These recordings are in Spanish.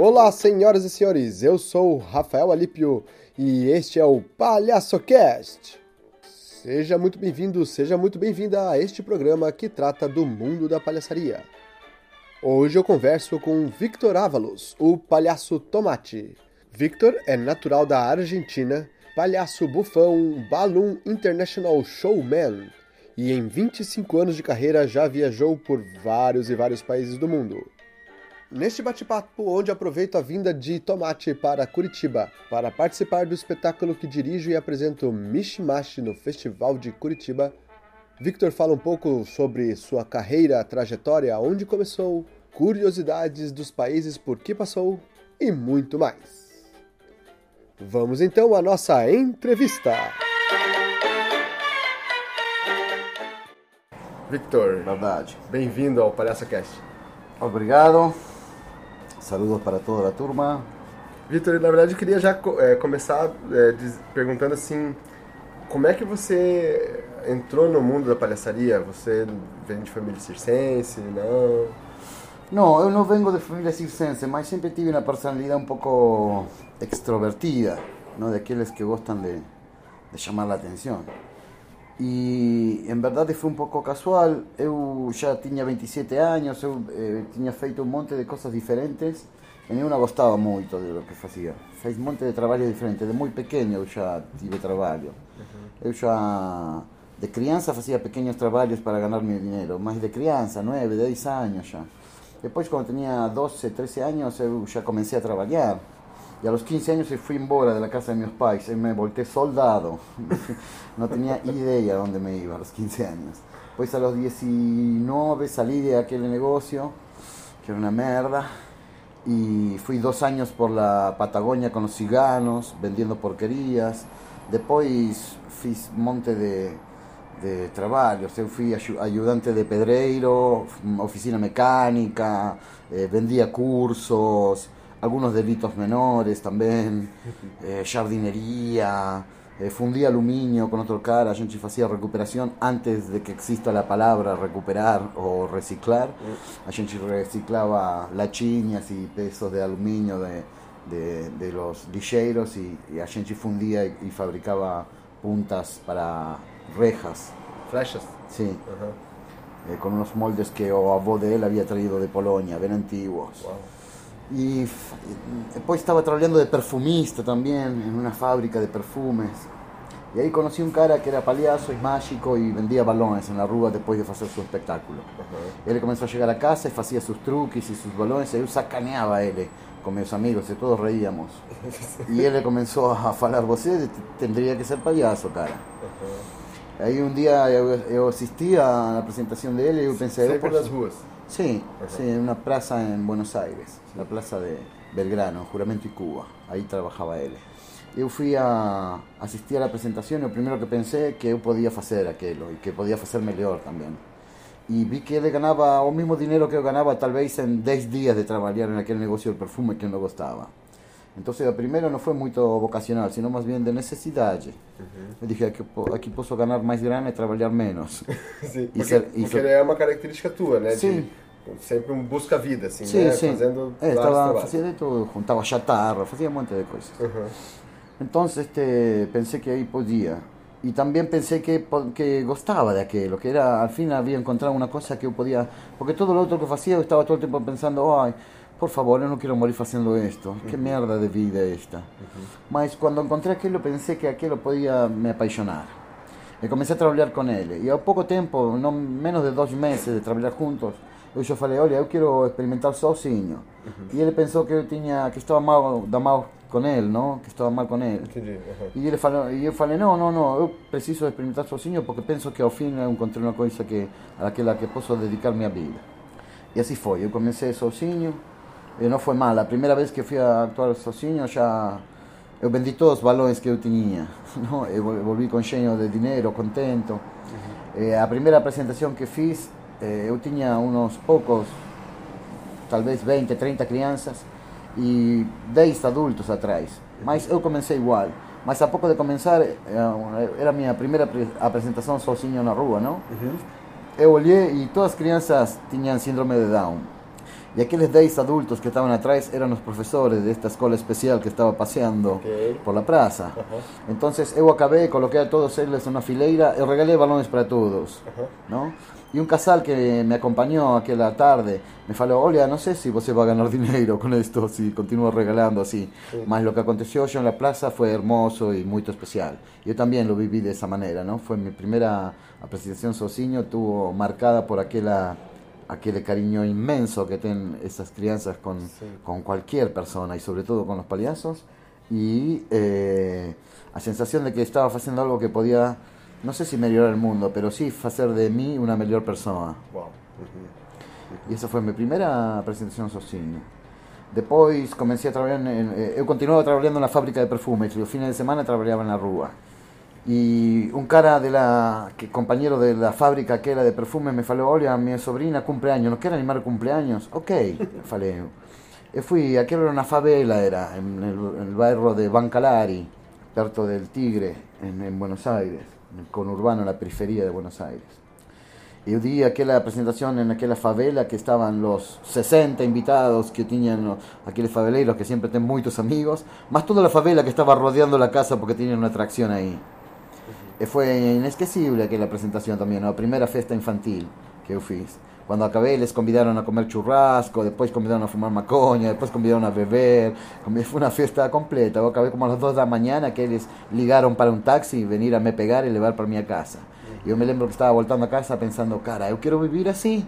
Olá, senhoras e senhores, eu sou Rafael Alípio e este é o PalhaçoCast. Seja muito bem-vindo, seja muito bem-vinda a este programa que trata do mundo da palhaçaria. Hoje eu converso com Victor Ávalos, o palhaço Tomate. Victor é natural da Argentina, palhaço bufão, Balloon International Showman e em 25 anos de carreira já viajou por vários e vários países do mundo. Neste bate-papo, onde aproveito a vinda de Tomate para Curitiba para participar do espetáculo que dirijo e apresento Mishimashi no Festival de Curitiba, Victor fala um pouco sobre sua carreira, trajetória, onde começou, curiosidades dos países por que passou e muito mais. Vamos então à nossa entrevista. Victor, Verdade. bem-vindo ao Palhaço Cast. Obrigado. Saludos para toda a turma. Vitor, na verdade eu queria já é, começar é, diz- perguntando assim, como é que você entrou no mundo da palhaçaria? Você vem de família circense, não? Não, eu não vengo de família circense, mas sempre tive uma personalidade um pouco extrovertida, não daqueles que gostam de, de chamar a atenção. E em verdade foi um pouco casual. Eu já tinha 27 anos, eu eh, feito um monte de coisas diferentes e nenhuma gostava muito do que fazia. Fiz um monte de trabalho diferente. De muito pequeno eu já tive trabalho. Eu já, de criança, fazia pequenos trabalhos para ganhar meu dinheiro, mas de criança, 9, 10 anos já. Depois, quando tinha 12, 13 anos, eu já comecei a trabalhar. E a los 15 anos eu fui embora da casa de meus pais, eu me voltei soldado. Não tinha ideia onde me ia a los 15 anos. Depois, a los 19, salí de aquele negócio, que era uma merda. Y fui dos años por la Patagonia con los ciganos, vendiendo porquerías. Después fiz monte de, de trabajos. Eu fui ayu- ayudante de pedreiro, oficina mecánica, eh, vendía cursos, algunos delitos menores también, eh, jardinería, eh, fundía aluminio con otro cara, gente hacía recuperación antes de que exista la palabra recuperar o reciclar. A gente reciclaba lachiñas y pesos de aluminio de, de, de los lixeiros y, y a gente fundía y, y fabricaba puntas para rejas, Flechas? sí, Aham. eh, con unos moldes que o avó de él había traído de Polonia, bien antiguos. Uau. Y después estaba trabajando de perfumista también en una fábrica de perfumes. Y ahí conocí un cara que era paliazo y mágico y vendía balones en la rúa después de hacer su espectáculo. Ele começou a chegar a casa e fazia seus truques e seus balões, e eu sacaneava ele com meus amigos e todos reíamos. E ele começou a falar: Você tendria que ser palhaço, cara. Aí um dia eu, eu assisti à apresentação dele e eu pensei: eu Sempre posso- nas Sim, sim, em uma praça em Buenos Aires, na praça de Belgrano, Juramento e Cuba. Aí trabalhava ele. Eu fui a assistir à apresentação e o primeiro que pensei é que eu podia fazer aquilo e que podia fazer melhor também. E vi que ele ganhava o mesmo dinheiro que eu ganhava, talvez em 10 dias de trabalhar naquele negócio de perfume que eu não gostava. Então, o primeiro não foi muito vocacional, sino mais bem de necessidade. Eu dije, aqui, aqui posso ganhar mais grana e trabalhar menos. Sim, porque, é- porque isso- é uma característica tua, né? de- Sim. sempre um busca-vida, assim, Sim, né? sim. Fazendo É, vários estava fazendo tudo, juntava chatarra, fazia um monte de coisas. Aham. Então, este, pensei que aí podia. E também pensei que, que gostava daquilo, que era, al fim havia encontrado uma coisa que eu podia... Porque todo o outro que fazia, eu estava todo o tempo pensando, ai, por favor, eu não quero morir fazendo isto, que merda de vida é esta. Mas quando encontrei aquilo, pensei que aquilo podia me apaixonar. E comecei a trabalhar com ele. E há pouco tempo, não menos de dois meses de trabalhar juntos, eu já falei, olha, eu quero experimentar sozinho. E ele pensou que eu tinha, que estava mal, da mal com ele, não? Que estava mal com ele. Entendi. aham. E ele falou, e eu falei, não, não, não, eu preciso experimentar sozinho porque penso que ao fim eu encontrei uma coisa que àquela que posso dedicar minha vida. E assim foi, eu comecei sozinho, e não foi mal. A primeira vez que fui a actuar sozinho já eu vendi todos os balões que eu tinha, não? eu vol- volvi com cheio de dinheiro, contento. Eh, a primeira apresentação que fiz, eh, eu tinha uns poucos, talvez 20, 30 crianças e 10 adultos atrás. Mas eu comecei igual. Mas a pouco de começar, eh, era a minha primeira apre- apresentação sozinho na rua, não? Eu olhei e todas as crianças tinham síndrome de Down. Y aquellos 10 adultos que estaban atrás eran los profesores de esta escuela especial que estaba paseando por la plaza. Entonces eu acabé, coloqué a todos ellos en una fileira y regalé balones para todos. ¿no? Y un casal que me acompañó aquella tarde me falou, olha, no sé si você va a ganar dinero con esto, si continúo regalando así. Mas lo que aconteció yo en la plaza fue hermoso y muy especial. Yo también lo viví de esa manera, ¿no? Fue mi primera presentación sozinho, tuvo marcada por aquella aquel cariño inmenso que tienen esas crianzas con, con cualquier persona y sobre todo con los payasos y eh, la sensación de que estaba haciendo algo que podía, no sé si mejorar el mundo, pero sí hacer de mí una mejor persona. Uau. E essa foi a minha primeira apresentação sozinho. Depois comecei a trabalhar, em, eh, eu continuava trabalhando na fábrica de perfumes, e os fins de semana trabalhava na rua. E um cara de la, que companheiro da fábrica que era de perfumes me falou, olha, minha sobrinha cumpleaños, não quer animar cumpleaños? Ok, falei eu. Eu fui, aquilo era uma favela, era, en el, en el bairro de Bancalari, perto del Tigre, en, en Buenos Aires, en el conurbano, en la periferia de Buenos Aires. Y eu di aquella presentación en aquella favela que estaban los 60 invitados que tenían los- aquellos faveleiros que siempre tienen muchos amigos, más toda la favela que estaba rodeando la casa porque tenían una atracción ahí. E foi inesquecible aquela presentação também, a primeira festa infantil que eu fiz. Quando acabei, eles convidaram a comer churrasco, depois convidaram a fumar maconha, depois convidaram a beber. Foi uma festa completa. Eu acabei como às duas da manhã, que eles ligaram para um táxi, venir a me pegar e levar para minha casa. Eu me lembro que estava voltando a casa pensando, cara, eu quero viver assim.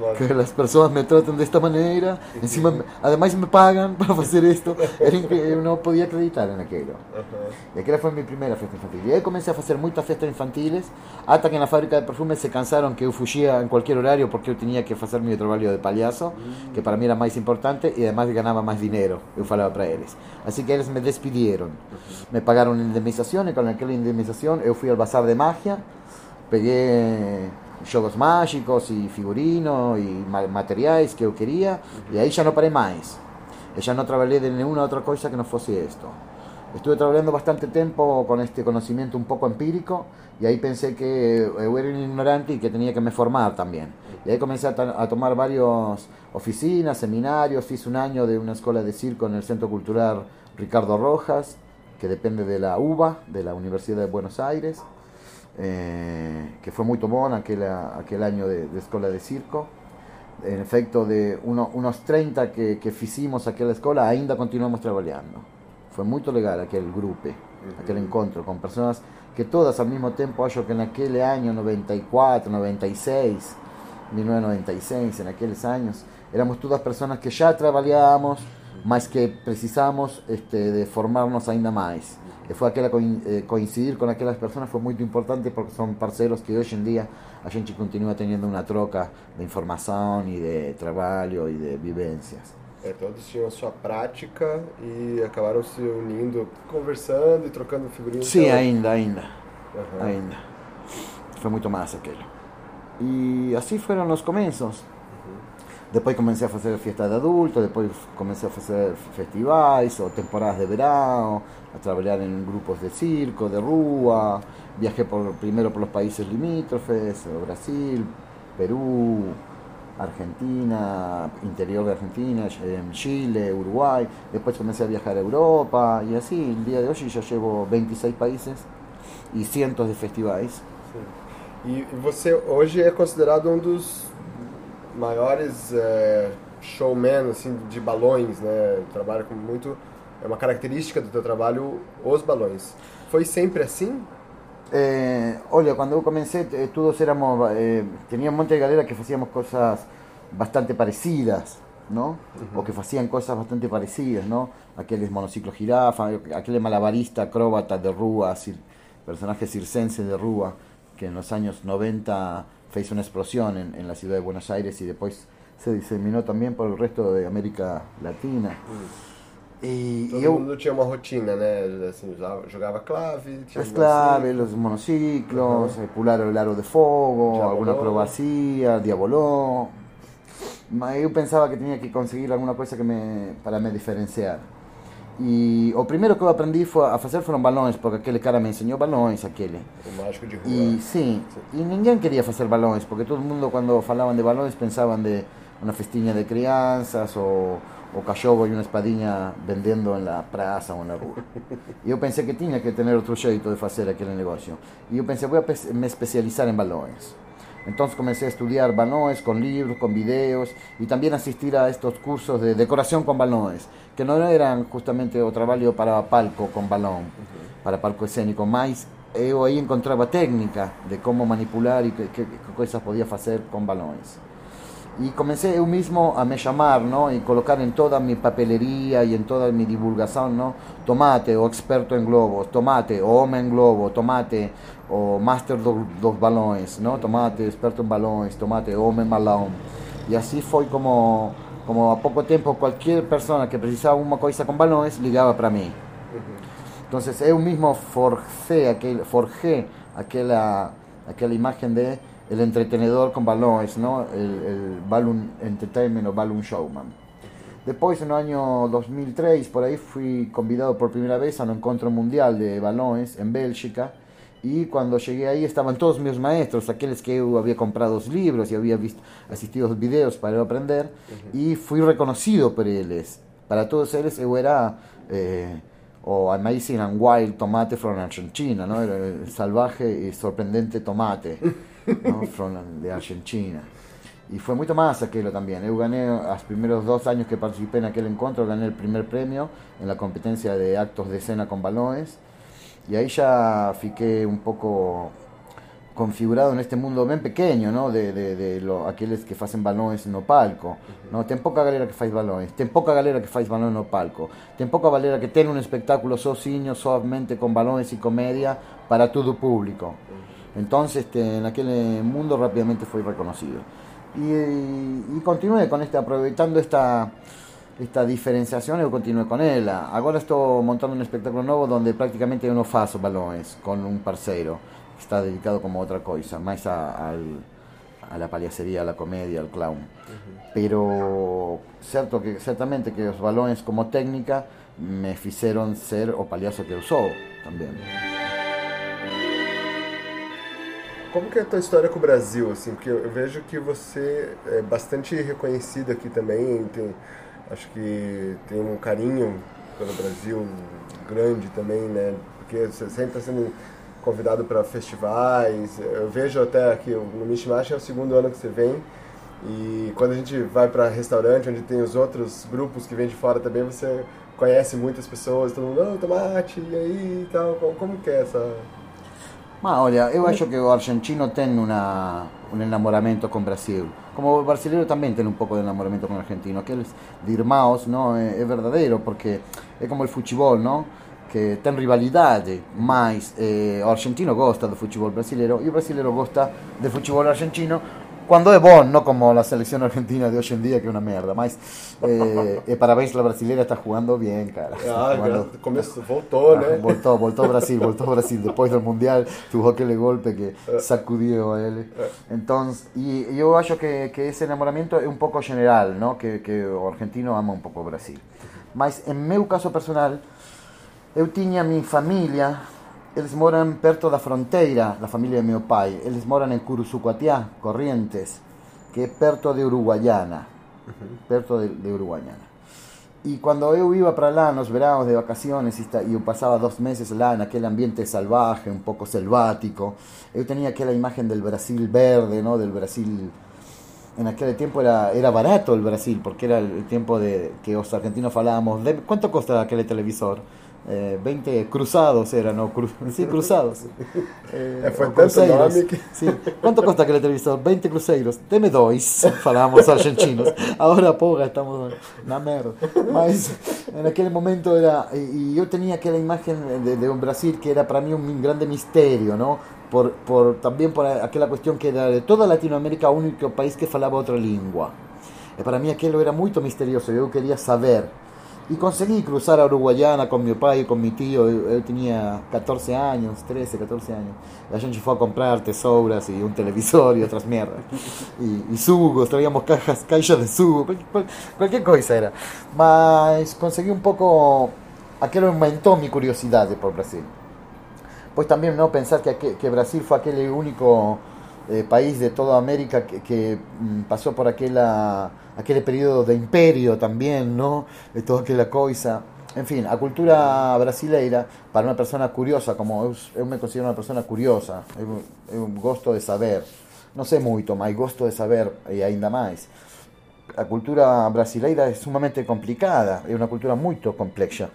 Lógico. que las personas me tratan de esta manera, encima, me- además me pagan para hacer esto. Era incre- eu não podia acreditar en aquello. Aham. E aquela foi minha primeira festa infantil. E aí comecei a fazer muitas festas infantiles, até que na fábrica de perfumes se cansaram que eu fugia em qualquer horário porque eu tinha que fazer meu trabalho de palhaço, que para mim era mais importante e además ganhava mais dinheiro, eu falava para eles. Assim que eles me despediram. Me pagaram indemnização e com aquela indemnização eu fui ao bazar de magia, peguei jogos mágicos e figurinos e ma- materiais que eu queria e aí já não parei mais. Eu já não trabalhei de nenhuma outra coisa que não fosse isto. Estuve trabajando bastante tiempo con este conocimiento un poco empírico y ahí pensé que yo era un ignorante y que tenía que me formar también. Y ahí comencé a, a tomar varias oficinas, seminarios, hice un año de una escuela de circo en el Centro Cultural Ricardo Rojas, que depende de la UBA, de la Universidad de Buenos Aires, eh, que fue muy tomón aquel, aquel año de, de escuela de circo. En efecto, de uno- unos 30 que, que hicimos aquella escuela, ainda continuamos trabajando. Fue muy legal aquel grupo, aquel encuentro con personas que todas al mismo tiempo, yo que en aquel año 94, 96, 1996, en aquellos años, éramos todas personas que ya trabajábamos, mas que precisamos este, de formarnos ainda más. E foi aquela coin- eh, coincidir con aquellas personas fue muy importante porque son parceros que hoy en día a gente continúa teniendo una troca de información y de trabajo y de vivencias. É, todos tinham a sua prática e acabaram se unindo, conversando e trocando figurinhas. Sí, Então, ainda, ainda. Aham. ainda. Fue mucho más aquello. Y así fueron los comienzos. Después comencé a hacer fiestas de adultos, después comencé a hacer festivales o temporadas de verano, a trabajar en grupos de circo, de rúa. Viajé por, primero por los países limítrofes, Brasil, Perú, Argentina, interior de Argentina, en Chile, Uruguay. Después comencé a viajar a Europa y así, el día de hoy ya llevo 26 países y cientos de festivais. Sim. E você hoje é considerado um dos maiores é, showmen assim, de balões, né? Trabalha com muito. É uma característica do teu trabalho os balões. Foi sempre assim? Eh, olha, cuando yo comencé, eh, todos éramos, eh, tenía un monte de galera que hacíamos cosas bastante parecidas, ¿no? O que hacían cosas bastante parecidas, ¿no? Aquel monociclo jirafa, aquel malabarista, acróbata de Rúa, cir- personaje circense de Rúa, que en los años 90 hizo una explosión en, en la ciudad de Buenos Aires y después se diseminó también por el resto de América Latina. Y, Todo y eu- mundo tinha uma rotina, né? Assim, jogava, clave, tinha claves, los monociclos, eh, pular el aro de fuego, Diaboló. alguna acrobacía, diaboló. Ma eu pensaba que tenía que conseguir alguna cosa que me, para me diferenciar. Y o primero que eu aprendi foi a fazer foram balões, porque aquele cara me ensinou balões, aquele. O mágico de rua. E sim, e ninguém queria fazer balões, porque todo mundo quando falavam de balões pensavam de una festinha de crianças ou o cachorro e uma espadinha vendendo na praça ou na rua. E eu pensei que tinha que ter outro jeito de fazer aquele negócio. E eu pensei, vou me especializar em balões. Entonces comencé a estudiar balones con libros, con videos y también asistir a estos cursos de decoración con balones, que no eran justamente o trabajo para palco con balón, para palco escénico, más yo ahí encontraba técnica de cómo manipular y qué, cosas podía hacer con balones. Y comencé yo mismo a me llamar, ¿no? Y colocar en toda mi papelería y en toda mi divulgación, ¿no? Tomate o experto en globos, tomate o hombre en globo, tomate o master dos, dos balões, não? Tomate, experto em balões, tomate, homem balão. E assim foi como, como há pouco tempo qualquer pessoa que precisava uma coisa com balões ligava para eu mesmo forcei aquele, forjé aquela, aquela imagem de el entretenedor com balões, não? El, el balloon entertainment ou balloon showman. Depois, no ano 2003, por aí, fui convidado por primeira vez a um encontro mundial de balões em Bélgica, Y cuando llegué ahí estaban todos mis maestros, aquellos que yo había comprado los libros y había visto, asistido a los videos para aprender, y fui reconocido por ellos. Para todos ellos yo era eh, o Amazing and Wild Tomate from Argentina, ¿no? Era el salvaje y sorprendente tomate ¿no? from, de Argentina. Y fue mucho más aquello también. Yo gané, los primeros dos años que participé en aquel encuentro, gané el primer premio en la competencia de actos de escena con balones y ahí ya fiqué un poco configurado en este mundo bien pequeño, ¿no? De, de, de lo, aqueles que hacen balones no palco, ¿no? Tem poca galera que faz balones, tem poca galera que faz balones no palco, tem poca galera que tiene un espectáculo sozinho, solamente con balones y comedia para todo público. Entonces, este, en aquel mundo rápidamente fui reconocido. Y, y, y continué con este, aprovechando esta esta diferenciación yo continué con ella. Ahora estoy montando un espectáculo nuevo donde prácticamente yo no faço balones con un parceiro que está dedicado como otra cosa, más a, a la paliacería, a la comedia, al clown. Pero cierto que ciertamente que los balones como técnica me hicieron ser o palhaço que eu sou Como que é a tua história com o Brasil, assim? Porque eu vejo que você é bastante reconhecido aqui também, tem acho que tem um carinho pelo Brasil grande também, né? Porque você sempre está sendo convidado para festivais. Eu vejo até que no Mishmash é o segundo ano que você vem. E quando a gente vai para restaurante, onde tem os outros grupos que vêm de fora também, você conhece muitas pessoas, todo mundo, oh, tomate, e aí e tal. Como, como que é essa... Ma olha, eu acho que o argentino tem una, un enamoramiento con Brasil. Como el brasileño también tiene un poco de enamoramiento con el argentino. Aquel de irmãos, ¿no? Es, es, verdadero, porque es como el fútbol, ¿no? Que tem rivalidade, mas eh, o argentino gosta do futebol brasileiro e o brasileiro gosta do futebol argentino quando é bom, não como a seleção argentina de hoje em dia, que é uma merda. Mas eh, eh, parabéns, a brasileira está jogando bem, cara. Ah, jugando, começo, voltou, né? Voltou, voltou Brasil, voltou Brasil. Depois do Mundial, tuvo aquele golpe que sacudiu a ele. Então, e eu acho que, que esse enamoramento é um pouco general, não? Que, que o argentino ama um pouco o Brasil. Mas, em meu caso personal, eu tinha minha família eles moram perto da fronteira, a família de meu pai. Eles moram em Curuzucuatiá, Corrientes, que é perto de Uruguaiana. Perto de, de Uruguaiana. E quando eu ia para lá nos veranos de vacaciones e eu passava dois meses lá naquele ambiente salvaje, um pouco selvático, eu tinha aquela imagem do Brasil verde, ¿no? del Brasil en aquel tiempo era, era barato el Brasil, porque era el tiempo de que los argentinos falábamos, de, ¿cuánto costa aquel televisor? Eh, 20 cruzados eran, ¿no? Cru sí, cruzados. Eh, Fue cruzeiros. Sí. ¿Cuánto cuesta aquel televisor? 20 cruzeiros. Deme dois, falábamos argentinos. Ahora, poga, estamos na merda. Mas en aquel momento era. Y yo tenía aquella imagen de, de un Brasil que era para mí un grande misterio, ¿no? Por, por, también por aquella cuestión que era de toda Latinoamérica único país que falaba otra lengua. E para mí aquello era muy misterioso, yo quería saber y conseguí cruzar a Uruguayana con mi papá y con mi tío. Él tenía 14 años, 13, 14 años. La gente fue a comprar tesouras y un televisor y otras mierdas. Y, y sugos, traíamos cajas, caixas de sugo, cualquier cosa era. Mas conseguí un poco. Aquello aumentó mi curiosidad por Brasil. Pues también no pensar que, que Brasil fue aquel único eh, país de toda América que, que mm, pasó por aquela, aquele período de imperio también, ¿no? De toda aquela coisa. En fin, a cultura brasileira, para uma persona curiosa, como eu, eu me considero uma persona curiosa, eu, eu gosto de saber, não sei muito, mas gosto de saber e ainda mais. A cultura brasileira é sumamente complicada, é uma cultura muito complexa.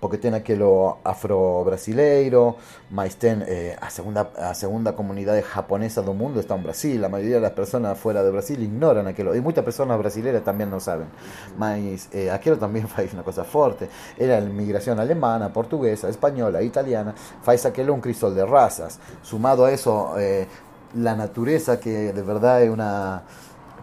Porque ten aquelo afro-brasileiro, mas ten eh, a, segunda, a segunda comunidade japonesa do mundo está en Brasil, la mayoría de las personas fuera de Brasil ignoran aquilo, e muchas personas brasileiras tamén non saben, mas eh, aquilo tamén faz unha cosa forte, era a migración alemana, portuguesa, española, italiana, faz aquelo un crisol de razas, sumado a eso eh, la natureza que de verdad é una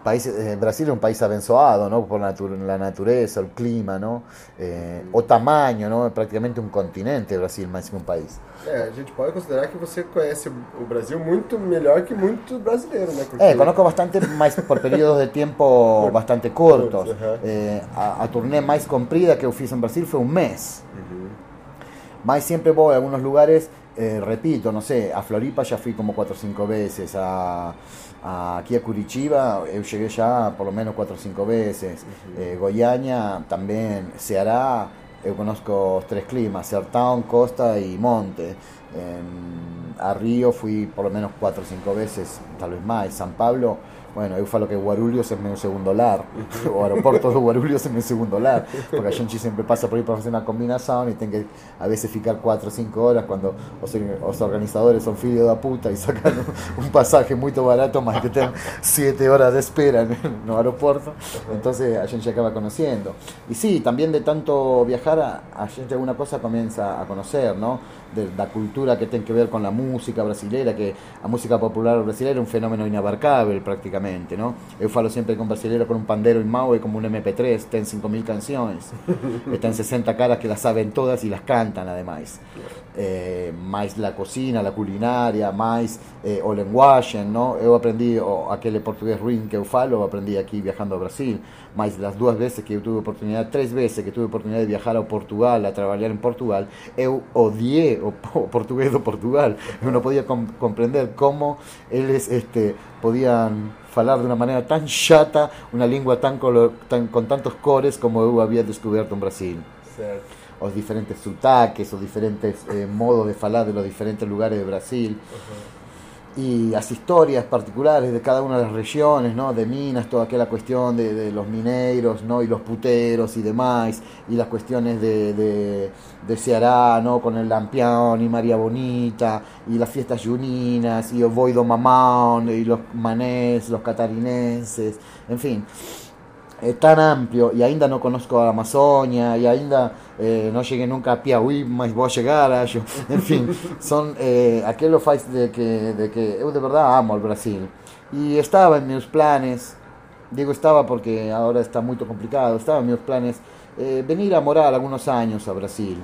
país, eh, Brasil é um país abençoado, ¿no? Por natu la natureza, o clima, ¿no? Eh, o tamanho, ¿no? É praticamente um continente Brasil, mais que um país. É, a gente pode considerar que você conhece o Brasil muito melhor que muito brasileiro, né? Porque... É, conozco bastante, mas por períodos de tempo bastante curtos. Uhum. É, a, a turnê mais comprida que eu fiz em Brasil foi um mês. Uhum. Mas sempre vou a alguns lugares, eh, repito, não sei, a Floripa já fui como 4 ou 5 vezes, a aquí a Curitiba yo llegué ya por lo menos cuatro o cinco veces. Eh, Goiânia también, Ceará, yo conozco tres climas, Sertão, Costa y Monte. a Río fui por lo menos cuatro o cinco veces, tal vez más. San Pablo bueno, eu falo que Guarulhos é meu segundo lar, o aeroporto de Guarulhos é meu segundo lar, porque a gente sempre passa por aí para fazer uma combinação e tem que a vezes ficar 4 ou 5 horas quando os, os organizadores são filhos da puta e sacam um passagem muito barato, mas que tem 7 horas de espera no aeroporto, então a gente acaba conhecendo. E sim, também de tanto viajar, a gente alguma coisa começa a conhecer, não? De, da cultura que tem que ver com a música brasileira, que a música popular brasileira é um fenômeno inabarcável praticamente ¿no? Yo falo siempre con brasileiro con un pandero en Mau como un MP3, ten 5.000 canciones, están 60 caras que las saben todas y las cantan además. Eh, más la cocina, la culinaria, más eh, o lenguaje, ¿no? Yo aprendí o, aquel portugués ruin que eu falo, aprendí aquí viajando a Brasil, más las dos veces que yo tuve oportunidad, tres veces que tuve oportunidad de viajar a Portugal, a trabajar en Portugal, eu odié o, o portugués de Portugal, yo no podía com comprender cómo ellos este, podían falar de una manera tan chata, una lengua tan, tan con tantos cores como eu había descubierto en Brasil. Certo os diferentes sotaques, os diferentes eh, modos de falar de los diferentes lugares de Brasil. Y las historias particulares de cada una de las regiones, ¿no? De Minas, toda aquella cuestión de, de los mineiros, ¿no? Y los puteros y demás, y las cuestiones de, de, de Ceará, ¿no? Con el Lampión y María Bonita, y las fiestas juninas, y el Boido Mamón, y los manés, los catarinenses, en fin es tan amplio y ainda no conozco a Amazonia y ainda eh, no llegué nunca a Piauí, mas voy a llegar a ello. En fin, son eh, aquello de que, de que yo de verdad amo al Brasil. Y estaba en mis planes, digo estaba porque ahora está muy complicado, estaba en mis planes eh, venir a morar algunos años a Brasil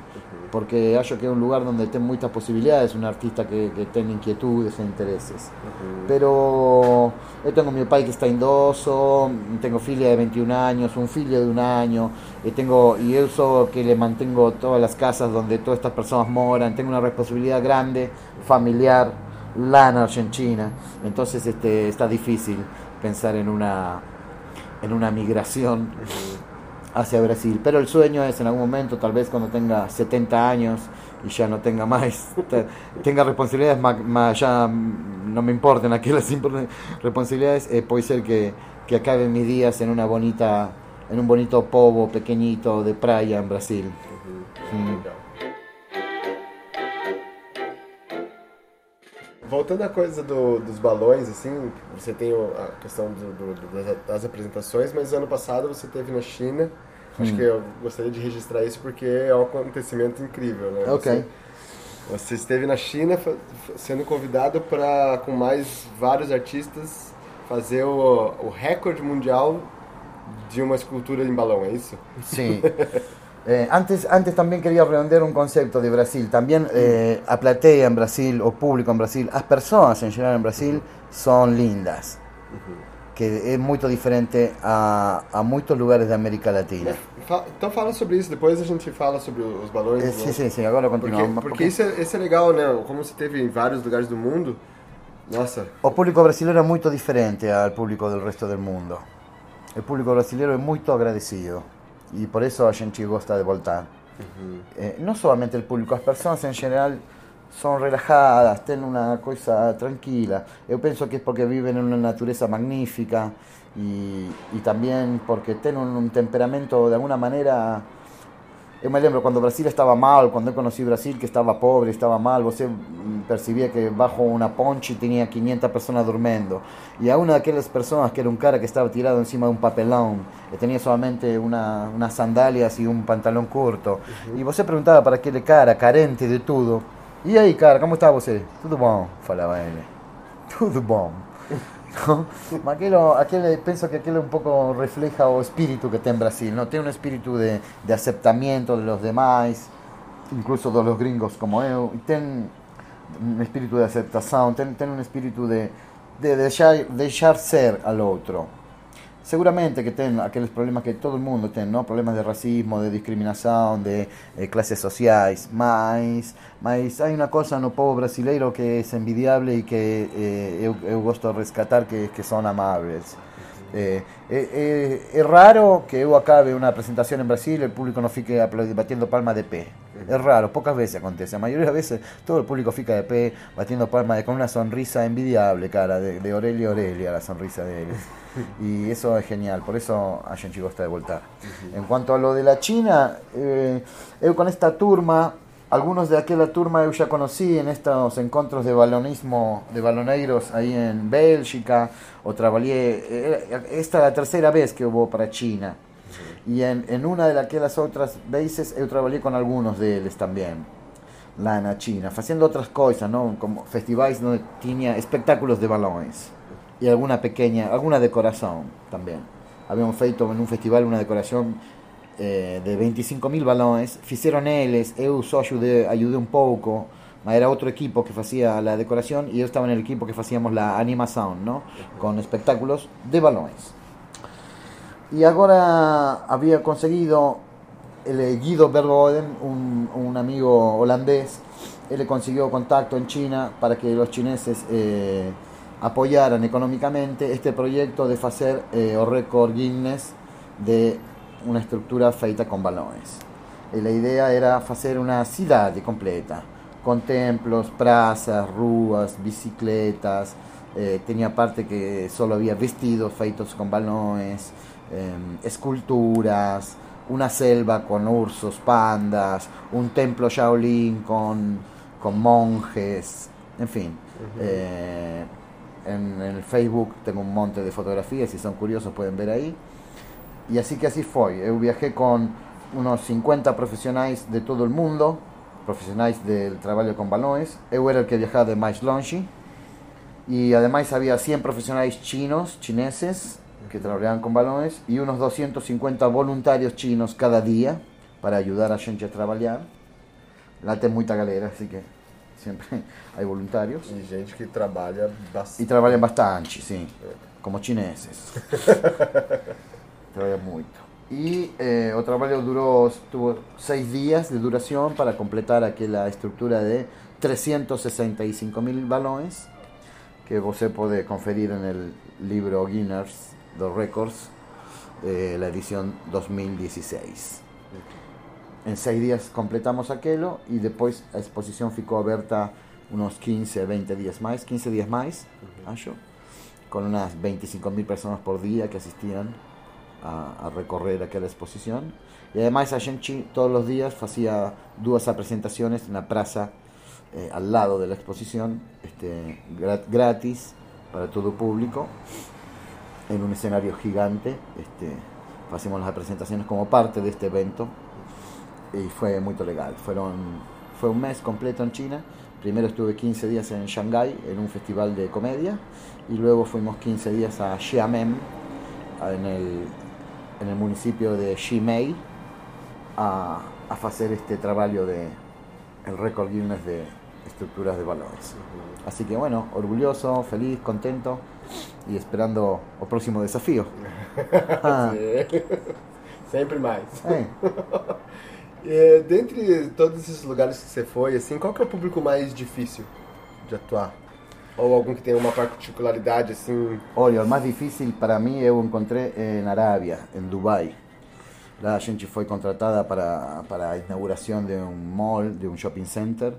porque hallo que é un lugar donde ten moitas posibilidades, un artista que, que inquietudes e intereses. Uh -huh. Pero eu tengo meu pai que está indoso, tengo filha de 21 años, un filho de un año, e tengo e eu sou que le mantengo todas as casas donde todas estas persoas moran, tengo unha responsabilidade grande, familiar, lá na Argentina. Entonces este, está difícil pensar en una en una migración. Uh -huh hacia Brasil. Pero el sueño es en algún momento, tal vez cuando tenga 70 años y ya no tenga más, tenga responsabilidades, más, ya no me importen aquellas responsabilidades, eh, puede ser que, que acabe mis días en una bonita, en un bonito povo pequeñito de playa en Brasil. Voltando à coisa do, dos balões, assim, você tem a questão do, do, das apresentações, mas ano passado você teve na China. Acho hum. que eu gostaria de registrar isso porque é um acontecimento incrível, né? Ok. Você, você esteve na China sendo convidado para, com mais vários artistas, fazer o, o recorde mundial de uma escultura em balão, é isso? Sim. Eh, antes, antes también quería redondear un concepto de Brasil. También eh, a platea en Brasil, o público en Brasil, las personas en general en Brasil son lindas. Que é muito diferente a, a muitos lugares da América Latina. Então fala sobre isso, depois a gente fala sobre os balões. É, sim, sim, sim, agora continuamos. Porque, porque, porque... Isso, é, isso é legal, né? Como você teve em vários lugares do mundo, Nossa. O público brasileiro é muito diferente ao público do resto do mundo. O público brasileiro é muito agradecido e por isso a gente gosta de voltar. Eh, não somente o público, as pessoas em geral são relajadas, têm uma coisa tranquila. Eu penso que é porque vivem em uma natureza magnífica e também porque têm um temperamento de alguma maneira Eu me lembro cuando Brasil estaba mal, cuando yo conocí Brasil que estaba pobre, estaba mal, você percibía que bajo una ponche tenía 500 personas durmiendo. Y a una de aquellas personas que era un cara que estaba tirado encima de un papelón, que tenía solamente una, unas sandalias y un pantalón corto. Y você preguntaba para aquele cara, carente de tudo. E aí, cara, como está você? Tudo bom, falava ele. Tudo bom. ¿No? Aquello, aquel, penso que aquello un poco refleja o espíritu que tem en Brasil, ¿no? Tiene un espíritu de, de aceptamiento de los demás, incluso de los gringos como eu, y un espíritu de aceptación, ten, ten un espíritu de, de deixar, deixar ser al outro. Seguramente que ten aqueles problemas que todo el mundo tem, ¿no? Problemas de racismo, de discriminación, de eh, clases sociais, mas, mas hay una cosa no povo brasileiro que es envidiable y que eh, eu, rescatar, que, que son amables. Eh, eh, eh, é raro que eu acabe uma apresentação em Brasil e o público não fique batendo palma de pé. É raro, poucas vezes acontece. A maioria das vezes todo o público fica de pé, batendo palma de, com uma sonrisa envidiable, cara, de, de Aurelia Aurelia, a sonrisa deles. Y eso es genial, por eso a gente gosta de voltar. En cuanto a lo de la China, eh, con esta turma, algunos de aquella turma eu ya conocí en estos encuentros de balonismo, de baloneiros ahí en Bélgica, o trabajé, eh, esta es la tercera vez que hubo para China. Y en, en una de aquellas otras veces eu trabajé con algunos de ellos también, lá na China, haciendo otras cosas, ¿no? como festivales donde tenía espectáculos de balones y alguna pequeña, alguna decoración también. Habíamos feito en un festival una decoración eh, de 25.000 balones, hicieron ellos, eu só ayudé, ayudé un poco, era otro equipo que hacía la decoración y yo estaba en el equipo que hacíamos la animación, ¿no? Con espectáculos de balones. Y ahora había conseguido el Guido Bergoden, un, un amigo holandés, él le consiguió contacto en China para que los chineses eh, apoyaran económicamente este proyecto de hacer eh, o récord Guinness de una estructura feita con balones. Y la idea era hacer una ciudad completa, con templos, plazas, ruas, bicicletas, eh, tenía parte que solo había vestidos feitos con balones, eh, esculturas, una selva con ursos, pandas, un templo Shaolin con, con monjes, en fin. eh, en, el Facebook tengo un monte de fotografías, si son curiosos pueden ver aí. E assim que assim foi. Eu viajei com uns 50 profissionais de todo o mundo, profissionais del trabalho com balões. Eu era o que viajava de mais longe. E además havia 100 profissionais chinos, chineses, que trabalhavam com balões, e uns 250 voluntários chinos cada dia para ajudar a gente a trabalhar. Lá tem muita galera, assim que sempre há voluntários. E gente que trabalha bastante. E trabalha bastante, sim, como chineses. trabalha muito. E eh, o trabalho durou tuvo seis dias de duração para completar aquela estrutura de 365 mil balões que você pode conferir no livro Guinness dos Records, eh, la edición 2016. En seis días completamos aquello y después la exposición ficó abierta unos 15, 20 días más, 15 días más, acho, con unas 25.000 personas por día que asistían a, a, recorrer aquella exposición. Y además a gente todos los días hacía dos presentaciones en la plaza eh, al lado de la exposición, este, gratis para todo público, en un escenario gigante. Este, hacemos las presentaciones como parte de este evento y fue muy legal. Fueron, fue un mes completo en China. Primero estuve 15 días en Shanghái en un festival de comedia y luego fuimos 15 días a Xiamen, en el, en el municipio de Ximei, a, a hacer este trabajo de el récord Guinness de estructuras de balones. Así que bueno, orgulloso, feliz, contento y esperando el próximo desafío. Ah. Sempre mais. É. E, dentre todos esses lugares que você foi, assim, qual que é o público mais difícil de atuar? Ou algum que tenha uma particularidade assim? Olha, o mais difícil para mim eu encontrei na Arábia, em Dubai. Lá a gente foi contratada para, para a inauguração de um mall, de um shopping center.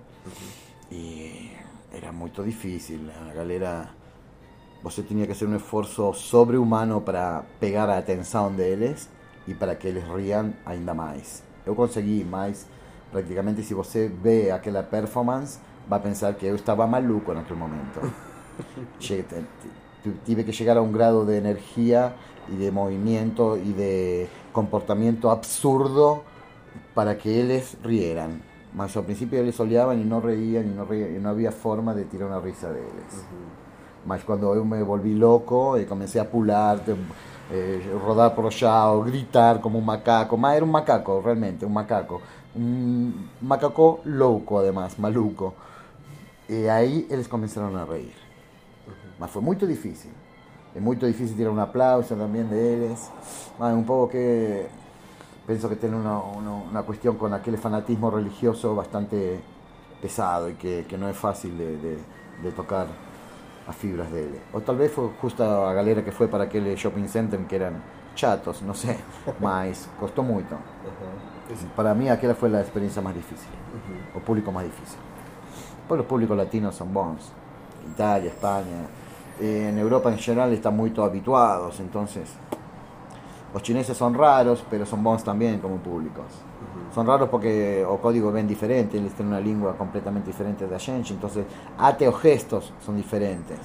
E era muito difícil. A galera. Você tinha que fazer um esforço sobre-humano para pegar a atenção deles e para que eles riam ainda mais. Eu consegui, mas praticamente se você vê aquela performance, vai pensar que eu estava maluco naquele momento. Tive que chegar a um grado de energia e de movimento e de comportamiento absurdo para que eles rieran. Mas al principio eles olhavam e não reían e não, reían, e não havia forma de tirar uma risa deles. Uhum. Mas quando eu me volvi louco e comecei a pular, eh, rodar por allá o gritar como um macaco, mas era um macaco, realmente, um macaco. Um macaco louco, además, maluco. E aí eles começaram a reír. Mas foi muito difícil. É muito difícil tirar um aplauso também deles. Mas um pouco que penso que tem uma, uma, uma questão com aquele fanatismo religioso bastante pesado e que, que não é fácil de, de, de tocar as fibras dele. Ou talvez foi justo a galera que foi para aquele shopping center que eram chatos, não sei, mas custou muito. Para mim aquela foi a experiência mais difícil, o público mais difícil. Pois os públicos latinos são bons. Itália, Espanha, en Europa en general están muy habituados, entonces los chineses son raros, pero son bons también como públicos. Son raros porque o código ven diferente, ellos tienen una lengua completamente diferente de Shenchi, entonces ate o gestos son diferentes.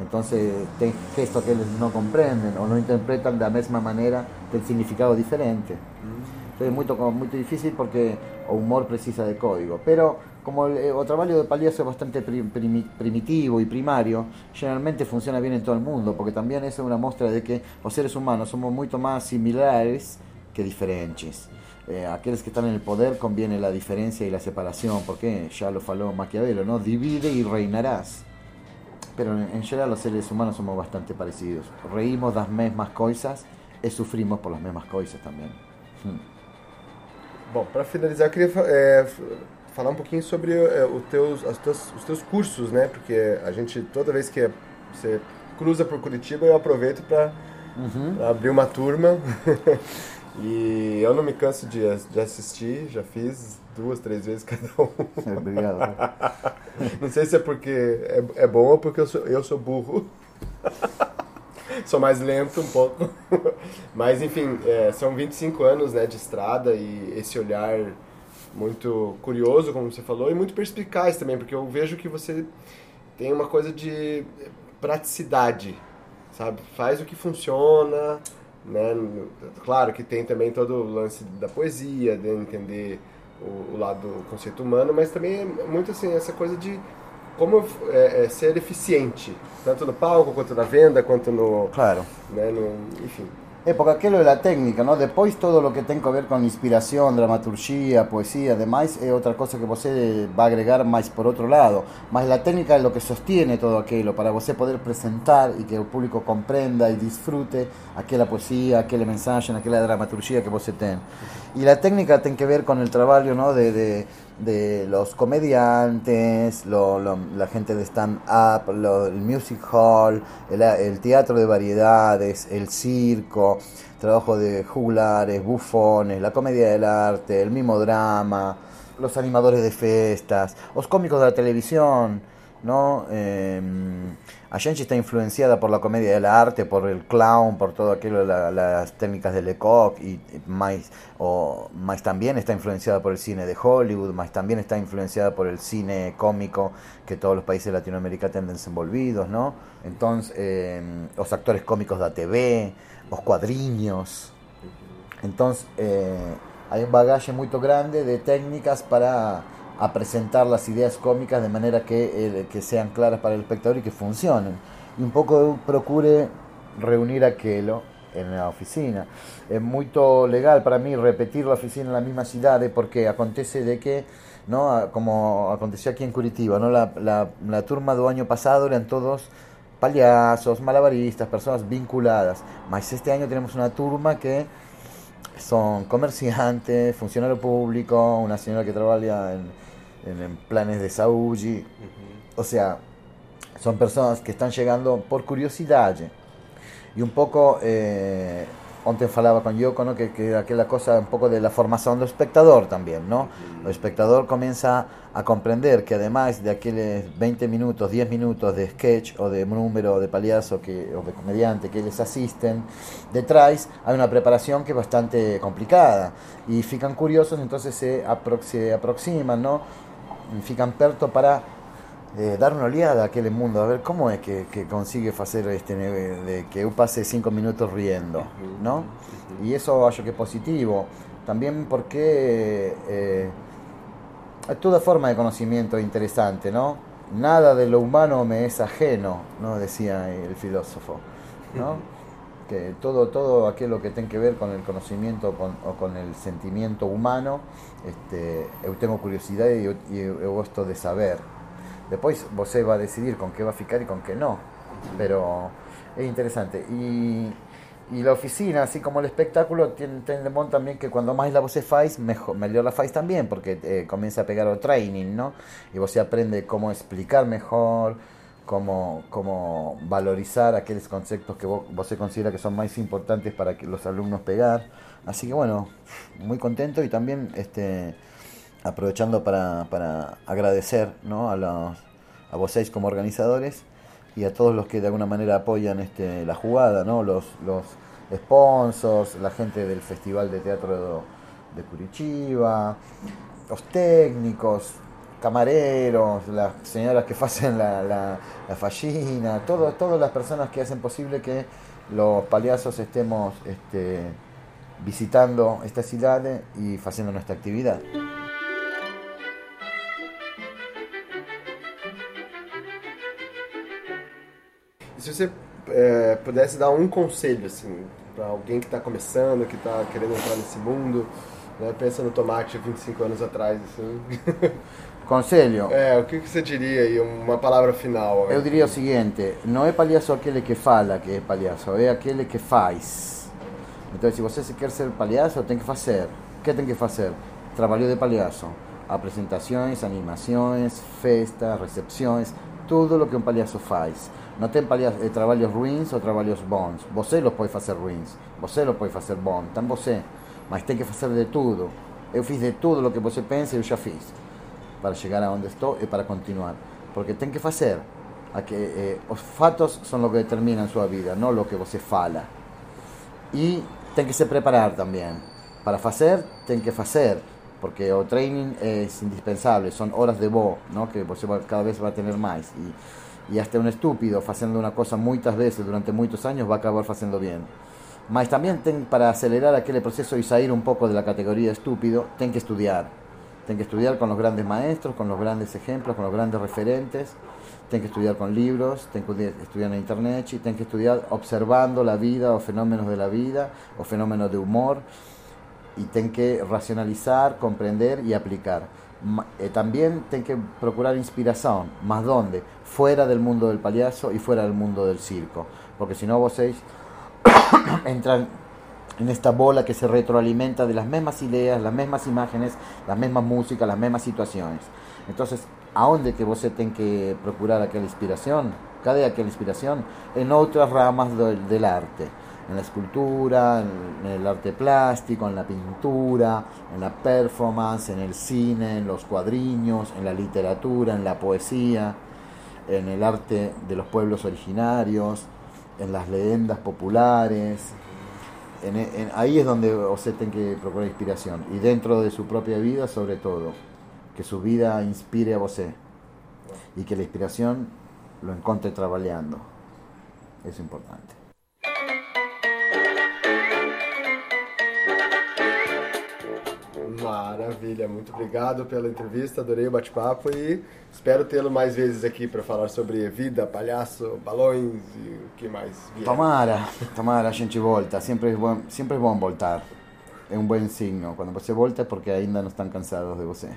Entonces, hay gestos que ellos no comprenden o no interpretan de la misma manera, tienen significado diferente. Entonces, es muy, muy difícil porque o humor precisa de código. Pero como el, el trabajo de Palías es bastante primitivo y primario, generalmente funciona bien en todo el mundo, porque también es una muestra de que los seres humanos somos mucho más similares que diferentes. Eh, aquellos que están en el poder conviene la diferencia y la separación, porque ya lo faló Maquiavelo, ¿no? Divide y reinarás. Pero en, general los seres humanos somos bastante parecidos. Reímos las mismas cosas y sufrimos por las mismas cosas también. Hmm. Bom, para finalizar, eu queria é, falar um pouquinho sobre é, os, teus, as teus, os teus cursos, né? Porque a gente, toda vez que você cruza por Curitiba, eu aproveito para uhum. abrir uma turma. e eu não me canso de, de assistir, já fiz duas, três vezes cada um. Obrigado. não sei se é porque é, é bom ou porque eu sou, eu sou burro. sou mais lento um pouco. Mas, enfim, é, são 25 anos né, de estrada e esse olhar muito curioso, como você falou, e muito perspicaz também, porque eu vejo que você tem uma coisa de praticidade, sabe? Faz o que funciona, né? Claro que tem também todo o lance da poesia, de entender o, o lado do conceito humano, mas também é muito assim, essa coisa de como é, é, ser eficiente, tanto no palco, quanto na venda, quanto no... Claro. Né, no, enfim. É, porque aquilo é a técnica, ¿no? Depois todo o que tem a ver com inspiração, dramaturgia, poesia, demais, é outra coisa que você vai agregar mais por outro lado. Mas a técnica é o que sostiene todo aquilo, para você poder apresentar e que o público compreenda e disfrute aquela poesia, aquele mensagem, aquela dramaturgia que você tem. E a técnica tem que ver com o trabalho, ¿no? de, de de los comediantes, la gente de stand-up, el music hall, el, teatro de variedades, el circo, trabajo de juglares, bufones, la comedia del arte, el mismo drama, los animadores de fiestas, los cómicos de la televisión, ¿no? Eh, está influenciada por la comedia del arte, por el clown, por todo aquello, las técnicas de Lecoq, y más, o, más también está influenciada por el cine de Hollywood, más también está influenciada por el cine cómico que todos los países de Latinoamérica tienen desenvolvidos, ¿no? Entonces, eh, los actores cómicos de ATV, los cuadriños. Entonces, eh, hay un bagaje muy grande de técnicas para a presentar las ideas cómicas de manera que, eh, que sean claras para el espectador y que funcionen. Y un poco procure reunir aquello en la oficina. Es muy legal para mí repetir la oficina en la misma ciudad porque acontece de que, ¿no? como aconteció aquí en Curitiba, ¿no? la, la, la turma del año pasado eran todos payasos, malabaristas, personas vinculadas. Mas este año tenemos una turma que son comerciantes, funcionario público, una señora que trabaja en, en, planes de Saúl. O sea, son personas que están llegando por curiosidad y un poco eh, ontem falaba con Yoko, ¿no? que, que aquella cosa un poco de la formación del espectador también, ¿no? El espectador comienza a comprender que además de aquellos 20 minutos, 10 minutos de sketch o de número de paliazo que, o de comediante que les asisten, detrás hay una preparación que es bastante complicada y fican curiosos, entonces se, se aproximan, ¿no? Fican perto para eh, dar una oleada a aquel mundo, a ver cómo es que, que consigue hacer este, de que yo pase cinco minutos riendo, ¿no? Y eso acho que es positivo. También porque eh, toda forma de conocimiento interesante, ¿no? Nada de lo humano me es ajeno, ¿no? Decía el filósofo, ¿no? Que todo, todo aquello que tiene que ver con el conocimiento o con el sentimiento humano, este, yo tengo curiosidad y yo, gusto de saber. Después vos va a decidir con qué va a ficar y con qué no. Pero es interesante. Y, y la oficina, así como el espectáculo, tiene, tiene también que cuando más la voz faz, mejor, mejor la faz también, porque eh, comienza a pegar el training, ¿no? Y vos aprende cómo explicar mejor, cómo, cómo valorizar aquellos conceptos que vos, vos considera que son más importantes para que los alumnos pegar. Así que bueno, muy contento y también este aprovechando para, para agradecer ¿no? a, los, a vosotros como organizadores y a todos los que de alguna manera apoyan este, la jugada, ¿no? los, los sponsors, la gente del Festival de Teatro de, Curitiba, los técnicos, camareros, las señoras que hacen la, la, la fallina, todo, todas las personas que hacen posible que los paliazos estemos este, visitando esta ciudad y haciendo nuestra actividad. se você é, pudesse dar um conselho assim para alguém que está começando, que está querendo entrar nesse mundo, né, pensa no tomate 25 anos atrás, assim. Conselho? É, o que, que você diria aí, uma palavra final? Eu diria o seguinte, não é palhaço aquele que fala que é palhaço, é aquele que faz. Então, se você quer ser palhaço, tem que fazer. O que tem que fazer? Trabalho de palhaço. Apresentações, animações, festas, recepções, tudo o que um palhaço faz. Não tem eh, trabalhos ruins ou trabalhos bons. Você los pode fazer ruins, você los pode fazer bons, então você. Mas tem que fazer de tudo. Eu fiz de tudo o que você pensa, eu já fiz. Para chegar aonde estou e para continuar. Porque tem que fazer. Que, eh, os fatos são o que determinam sua vida, não o que você fala. E tem que se preparar também. Para fazer, tem que fazer. Porque o training é indispensável, são horas de voo, ¿no? que você cada vez vai ter mais. E y hasta un estúpido haciendo una cosa muchas veces durante muchos años va a acabar haciendo bien. Mas también para acelerar aquel proceso y salir un poco de la categoría estúpido, ten que estudiar. Ten que estudiar con los grandes maestros, con los grandes ejemplos, con los grandes referentes. Ten que estudiar con libros, ten que estudiar en internet y ten que estudiar observando la vida o fenómenos de la vida o fenómenos de humor. Y ten que racionalizar, comprender y aplicar. Eh, también ten que procurar inspiración, más dónde, fuera del mundo del payaso y fuera del mundo del circo, porque si no vos entran en esta bola que se retroalimenta de las mismas ideas, las mismas imágenes, las mismas músicas, las mismas situaciones. Entonces, ¿a dónde que vos tenés que procurar aquella inspiración? Cada aquella inspiración en otras ramas del arte en la escultura, en el arte plástico, en la pintura, en la performance, en el cine, en los cuadriños, en la literatura, en la poesía, en el arte de los pueblos originarios, en las leyendas populares. Ahí es donde usted tiene que procurar inspiración y dentro de su propia vida sobre todo, que su vida inspire a usted y que la inspiración lo encuentre trabajando. Es importante. Maravilha, muito obrigado pela entrevista, adorei o bate-papo e espero tê-lo mais vezes aqui para falar sobre vida, palhaço, balões e o que mais vier. Tomara, tomara, a gente volta, sempre é bom, sempre é bom voltar. É um bom signo. Quando você volta é porque ainda não estão cansados de você.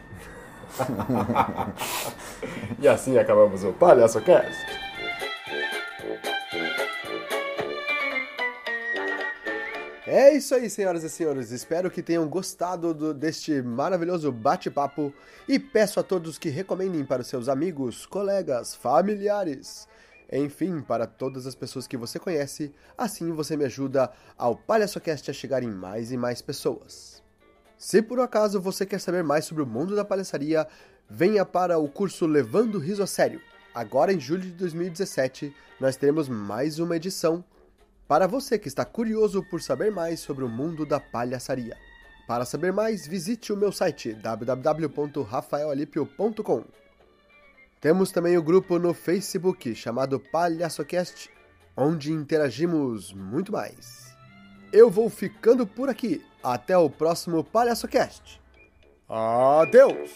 e assim acabamos o Palhaço Cast. É isso aí, senhoras e senhores. Espero que tenham gostado do, deste maravilhoso bate-papo e peço a todos que recomendem para seus amigos, colegas, familiares enfim, para todas as pessoas que você conhece, assim você me ajuda ao PalhaçoCast a chegar em mais e mais pessoas. Se por acaso você quer saber mais sobre o mundo da palhaçaria, venha para o curso Levando Riso a Sério. Agora em julho de 2017, nós teremos mais uma edição para você que está curioso por saber mais sobre o mundo da palhaçaria. Para saber mais, visite o meu site www.rafaelalipio.com. Temos também o grupo no Facebook chamado PalhaçoCast, onde interagimos muito mais. Eu vou ficando por aqui. Até o próximo PalhaçoCast. Adeus!